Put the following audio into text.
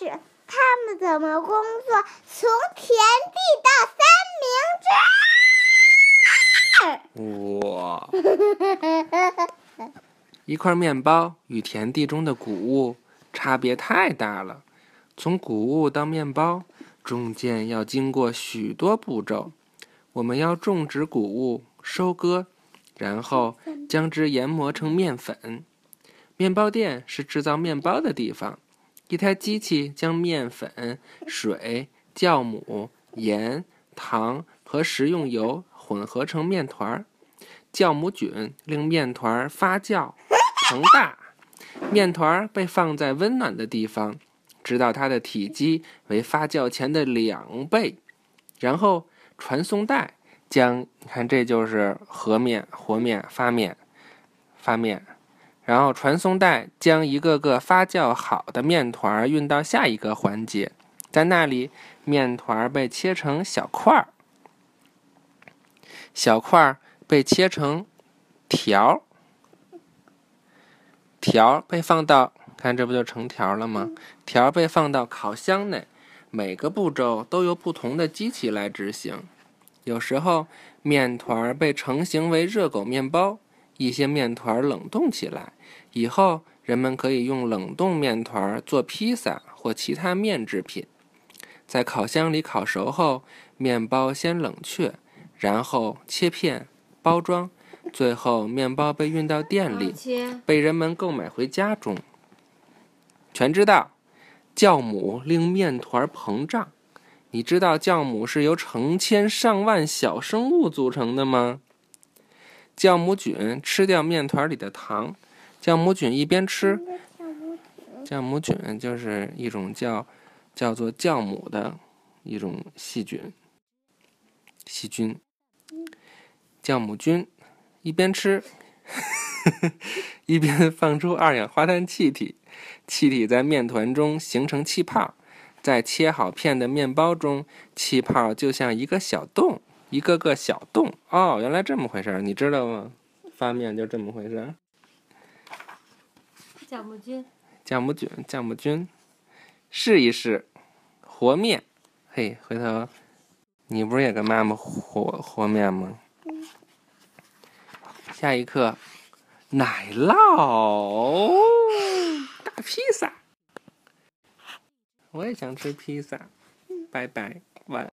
始，他们怎么工作？从田地到三明治。哇！一块面包与田地中的谷物差别太大了。从谷物到面包，中间要经过许多步骤。我们要种植谷物，收割，然后将之研磨成面粉。面包店是制造面包的地方。一台机器将面粉、水、酵母、盐、糖和食用油混合成面团。酵母菌令面团发酵膨大，面团被放在温暖的地方。直到它的体积为发酵前的两倍，然后传送带将你看，这就是和面、和面、发面、发面，然后传送带将一个个发酵好的面团运到下一个环节，在那里面团被切成小块儿，小块儿被切成条，条被放到。看，这不就成条了吗？条被放到烤箱内，每个步骤都由不同的机器来执行。有时候，面团被成型为热狗面包。一些面团冷冻起来以后，人们可以用冷冻面团做披萨或其他面制品。在烤箱里烤熟后，面包先冷却，然后切片包装，最后面包被运到店里，被人们购买回家中。全知道，酵母令面团膨胀。你知道酵母是由成千上万小生物组成的吗？酵母菌吃掉面团里的糖。酵母菌一边吃，酵母菌就是一种叫叫做酵母的一种细菌。细菌，酵母菌一边吃，一边放出二氧化碳气体。气体在面团中形成气泡，在切好片的面包中，气泡就像一个小洞，一个个小洞。哦，原来这么回事儿，你知道吗？发面就这么回事儿。酵母菌，酵母菌，酵母菌，试一试和面。嘿，回头你不是也跟妈妈和和面吗？下一课，奶酪大。披萨，我也想吃披萨。拜拜。